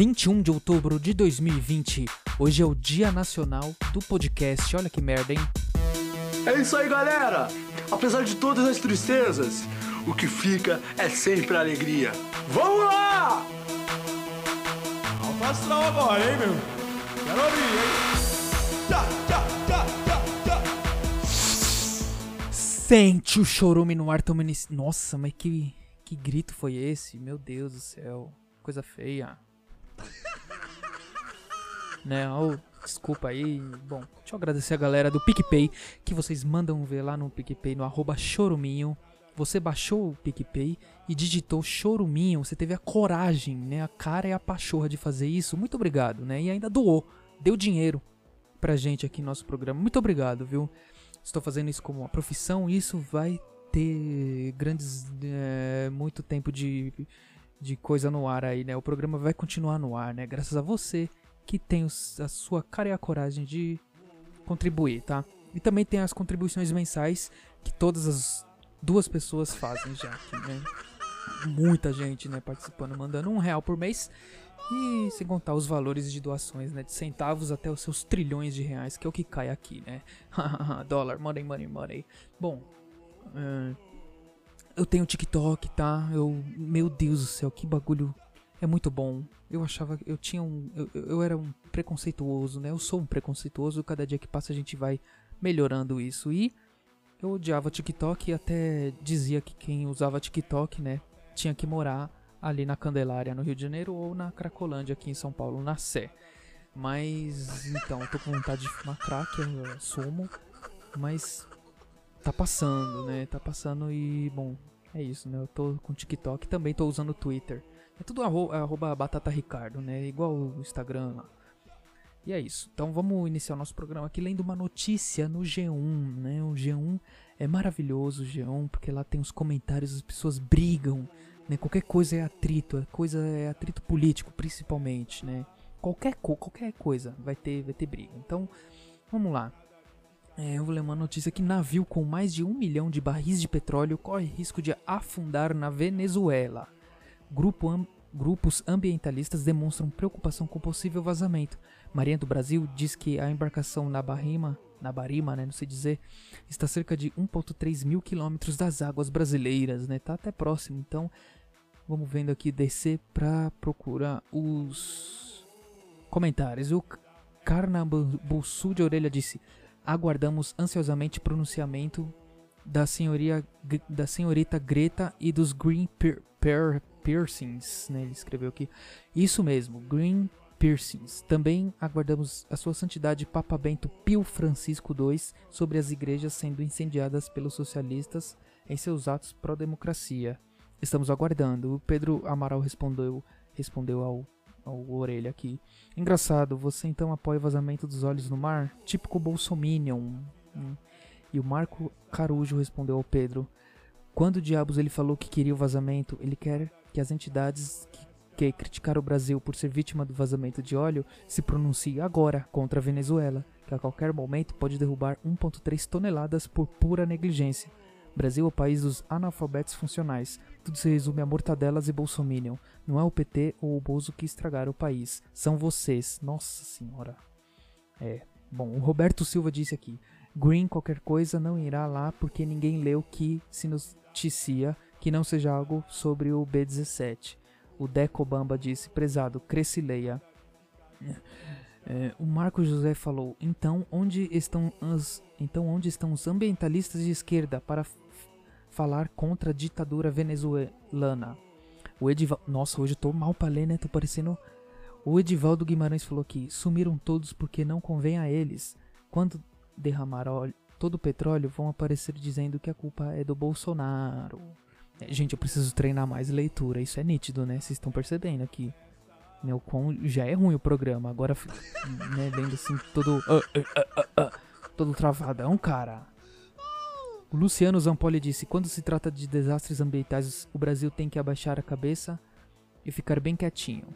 21 de outubro de 2020. Hoje é o Dia Nacional do Podcast. Olha que merda, hein? É isso aí, galera! Apesar de todas as tristezas, o que fica é sempre a alegria. Vamos lá! Astral agora, hein, meu? Quero ouvir, hein? Tchá, tchá, tchá, tchá, tchá. Sente o chorume no ar tomando. Nossa, mas que, que grito foi esse? Meu Deus do céu. Coisa feia. né, oh, desculpa aí. Bom, deixa eu agradecer a galera do PicPay, que vocês mandam ver lá no PicPay, no arroba choruminho. Você baixou o PicPay e digitou choruminho, você teve a coragem, né, a cara e a pachorra de fazer isso. Muito obrigado, né? E ainda doou, deu dinheiro pra gente aqui no nosso programa. Muito obrigado, viu? Estou fazendo isso como uma profissão e isso vai ter grandes. É, muito tempo de, de coisa no ar aí, né? O programa vai continuar no ar, né? Graças a você que tem a sua cara e a coragem de contribuir, tá? E também tem as contribuições mensais que todas as duas pessoas fazem já aqui, né? Muita gente, né, participando, mandando um real por mês. E sem contar os valores de doações, né? De centavos até os seus trilhões de reais, que é o que cai aqui, né? Dólar, money, money, money. Bom, é, eu tenho TikTok, tá? Eu, meu Deus do céu, que bagulho é muito bom. Eu achava, eu tinha um, eu, eu era um preconceituoso, né? Eu sou um preconceituoso. Cada dia que passa a gente vai melhorando isso. E eu odiava TikTok e até dizia que quem usava TikTok, né, tinha que morar ali na Candelária, no Rio de Janeiro, ou na Cracolândia, aqui em São Paulo, na Sé. Mas, então, tô com vontade de fumar crack, eu assumo. Mas tá passando, né? Tá passando e, bom, é isso, né? Eu tô com TikTok, também tô usando o Twitter. É tudo arro arroba batata ricardo, né? Igual o Instagram lá. E é isso. Então vamos iniciar o nosso programa aqui lendo uma notícia no G1, né? O G1 é maravilhoso, o G1, porque lá tem os comentários, as pessoas brigam, né? Qualquer coisa é atrito, a coisa é atrito político, principalmente, né? Qualquer, co qualquer coisa vai ter, vai ter briga. Então, vamos lá. É, eu vou ler uma notícia que navio com mais de um milhão de barris de petróleo corre risco de afundar na Venezuela. Grupo grupos ambientalistas demonstram preocupação com possível vazamento. Marinha do Brasil diz que a embarcação na Barima, na Barima, né, não sei dizer, está cerca de 1.3 mil quilômetros das águas brasileiras, né? Tá até próximo, então vamos vendo aqui descer para procurar os comentários. O Carnabuçu de Orelha disse: Aguardamos ansiosamente pronunciamento da senhoria da senhorita Greta e dos Green Pier- Piercings, né? Ele escreveu aqui. Isso mesmo, Green Piercings. Também aguardamos a sua santidade Papa Bento Pio Francisco II sobre as igrejas sendo incendiadas pelos socialistas em seus atos pró-democracia. Estamos aguardando. O Pedro Amaral respondeu, respondeu ao, orelha aqui. Engraçado, você então apoia o vazamento dos olhos no mar? Típico Bolsominion. Hum. E o Marco Carujo respondeu ao Pedro. Quando diabos ele falou que queria o vazamento, ele quer que as entidades que, que criticaram o Brasil por ser vítima do vazamento de óleo se pronunciem agora contra a Venezuela, que a qualquer momento pode derrubar 1,3 toneladas por pura negligência. Brasil é o país dos analfabetos funcionais. Tudo se resume a mortadelas e bolsominion. Não é o PT ou o Bozo que estragaram o país. São vocês. Nossa senhora. É. Bom, o Roberto Silva disse aqui. Green qualquer coisa não irá lá porque ninguém leu que se noticia que não seja algo sobre o B17. O Deco Bamba disse, prezado, cresce leia. É, o Marco José falou, então onde estão os, então onde estão os ambientalistas de esquerda para falar contra a ditadura venezuelana? O Edivaldo, nossa, hoje eu tô mal pra ler, né? Tô parecendo o Edivaldo Guimarães falou que sumiram todos porque não convém a eles. Quando derramar óleo, todo o petróleo, vão aparecer dizendo que a culpa é do Bolsonaro. É, gente, eu preciso treinar mais leitura. Isso é nítido, né? Vocês estão percebendo aqui. Né, o quão já é ruim o programa. Agora, né, lendo assim, todo. ah, ah, ah, todo travadão, cara. O Luciano Zampoli disse: quando se trata de desastres ambientais, o Brasil tem que abaixar a cabeça e ficar bem quietinho.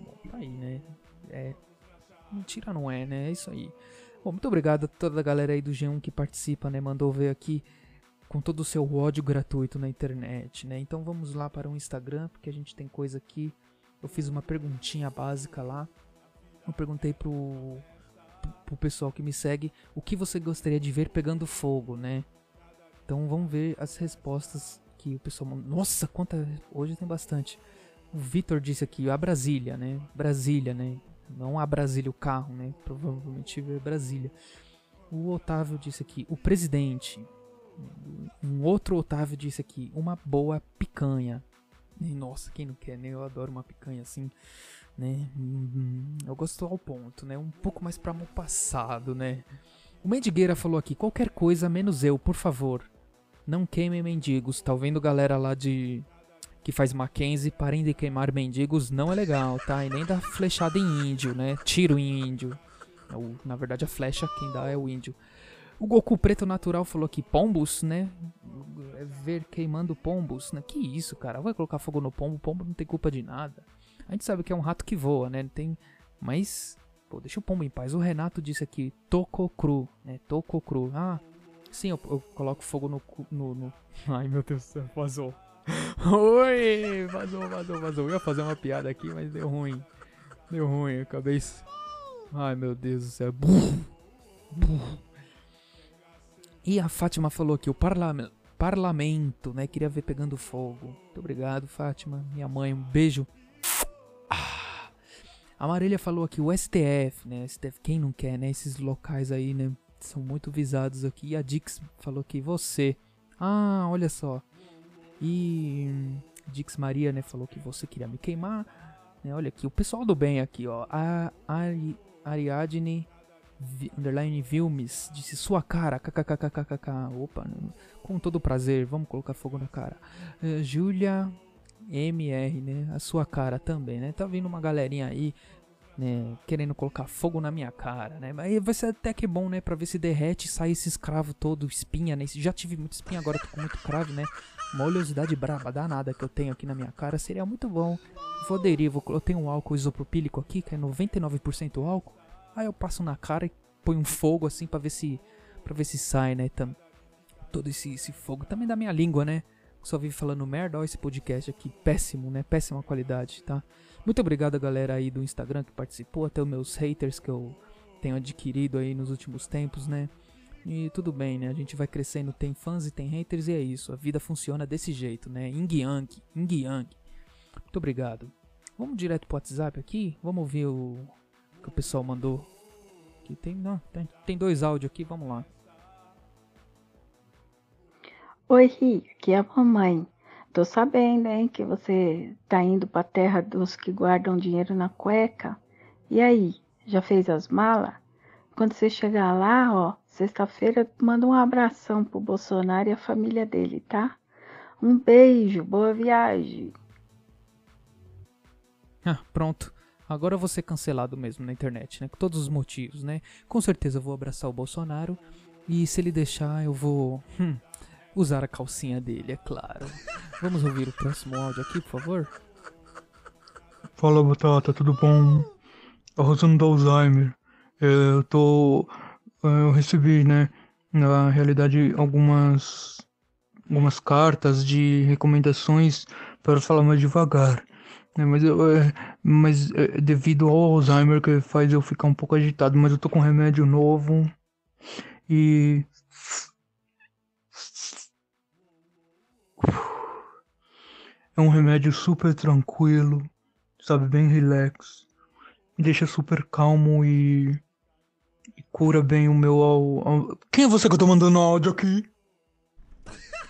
Bom, tá aí, né? É. Mentira não é, né? É isso aí. Bom, muito obrigado a toda a galera aí do G1 que participa, né? Mandou ver aqui com todo o seu ódio gratuito na internet, né? Então vamos lá para o Instagram, porque a gente tem coisa aqui eu fiz uma perguntinha básica lá. Eu perguntei pro, pro pessoal que me segue o que você gostaria de ver pegando fogo, né? Então vamos ver as respostas que o pessoal. Nossa, quanta. Hoje tem bastante. O Vitor disse aqui, a Brasília, né? Brasília, né? Não a Brasília o carro, né? Provavelmente é Brasília. O Otávio disse aqui, o presidente. Um outro Otávio disse aqui, uma boa picanha. Nossa, quem não quer, né? Eu adoro uma picanha assim, né? Eu gosto ao ponto, né? Um pouco mais pra mão passado, né? O Mendigueira falou aqui, qualquer coisa menos eu, por favor. Não queimem mendigos. Tá ouvindo galera lá de que faz Mackenzie, parem de queimar mendigos, não é legal, tá? E nem dar flechada em índio, né? Tiro em índio. É o, na verdade, a flecha quem dá é o índio. O Goku Preto Natural falou que pombos, né? É ver queimando pombos, né? Que isso, cara? Vai colocar fogo no pombo? Pombo não tem culpa de nada. A gente sabe que é um rato que voa, né? Tem, mas pô, deixa o pombo em paz. O Renato disse aqui, toco cru, né? Toco cru. Ah, sim, eu, eu coloco fogo no, no, no, Ai, meu Deus do céu, vazou. Oi, vazou, vazou, vazou. Eu ia fazer uma piada aqui, mas deu ruim. Deu ruim, acabei. Ai, meu Deus do céu. Burro. Burro. E a Fátima falou aqui, o parla parlamento, né? Queria ver pegando fogo. Muito obrigado, Fátima. Minha mãe, um beijo. Ah. A Marília falou aqui, o STF, né? STF, quem não quer, né? Esses locais aí, né? São muito visados aqui. E a Dix falou que você. Ah, olha só. E Dix Maria, né? Falou que você queria me queimar. Né, olha aqui, o pessoal do bem aqui, ó. A Ari, Ariadne underline Vilmes disse sua cara, kkkkkkk. Opa, com todo prazer, vamos colocar fogo na cara. Uh, Júlia MR, né? A sua cara também, né? Tá vindo uma galerinha aí, né? Querendo colocar fogo na minha cara, né? Mas vai ser até que bom, né? Pra ver se derrete e sai esse escravo todo, espinha, né? Já tive muito espinha, agora tô com muito cravo, né? Uma oleosidade braba danada que eu tenho aqui na minha cara seria muito bom. Vou aderir, vou, eu tenho um álcool isopropílico aqui, que é 99% álcool. Aí eu passo na cara e ponho um fogo assim para ver se para ver se sai, né? Tam, todo esse, esse fogo também da minha língua, né? Só vive falando merda, ó esse podcast aqui, péssimo, né? Péssima qualidade, tá? Muito obrigado galera aí do Instagram que participou, até os meus haters que eu tenho adquirido aí nos últimos tempos, né? E tudo bem, né? A gente vai crescendo, tem fãs e tem haters e é isso. A vida funciona desse jeito, né? Yin Yang, Yang. Muito obrigado. Vamos direto pro WhatsApp aqui? Vamos ver o que o pessoal mandou. Aqui tem, não, tem, tem dois áudios aqui, vamos lá. Oi, Ri, aqui é a mamãe. Tô sabendo, hein, que você tá indo pra terra dos que guardam dinheiro na cueca. E aí, já fez as malas? Quando você chegar lá, ó, sexta-feira, manda um abração pro Bolsonaro e a família dele, tá? Um beijo, boa viagem. Ah, pronto. Agora eu vou ser cancelado mesmo na internet, né? Com todos os motivos, né? Com certeza eu vou abraçar o Bolsonaro. E se ele deixar, eu vou hum, usar a calcinha dele, é claro. Vamos ouvir o próximo áudio aqui, por favor? Fala, Batata, tudo bom? A Rosana do Alzheimer. É, eu tô. É, eu recebi, né? Na realidade, algumas. Algumas cartas de recomendações para falar mais devagar. É, mas eu, é, mas é, devido ao Alzheimer que faz eu ficar um pouco agitado, mas eu tô com remédio novo e é um remédio super tranquilo, sabe, bem relax, me deixa super calmo e, e cura bem o meu. Quem é você que eu tô mandando áudio aqui?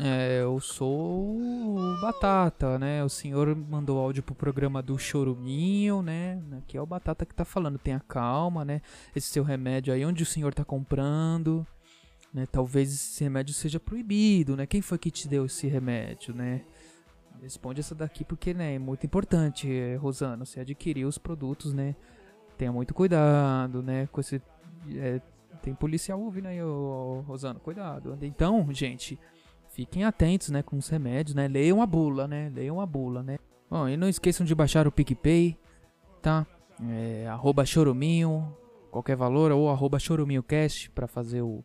É, eu sou o Batata, né? O senhor mandou áudio pro programa do Choruminho, né? Aqui é o Batata que tá falando. Tenha calma, né? Esse seu remédio aí, onde o senhor tá comprando, né? Talvez esse remédio seja proibido, né? Quem foi que te deu esse remédio, né? Responde essa daqui porque, né, é muito importante, Rosana, você adquirir os produtos, né? Tenha muito cuidado, né? Com esse, é, tem policial ouvindo aí, ô, ô, Rosana, cuidado. Então, gente fiquem atentos, né, com os remédios, né? Leiam a bula, né? Leiam a bula, né? Bom, e não esqueçam de baixar o PicPay, tá? É, arroba choruminho, qualquer valor, ou arroba para fazer o,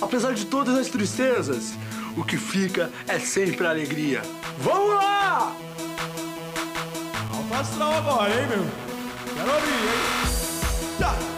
Apesar de todas as tristezas, o que fica é sempre a alegria. Vamos lá! Alto astral agora, hein, meu? Quero ouvir, hein? Tchá.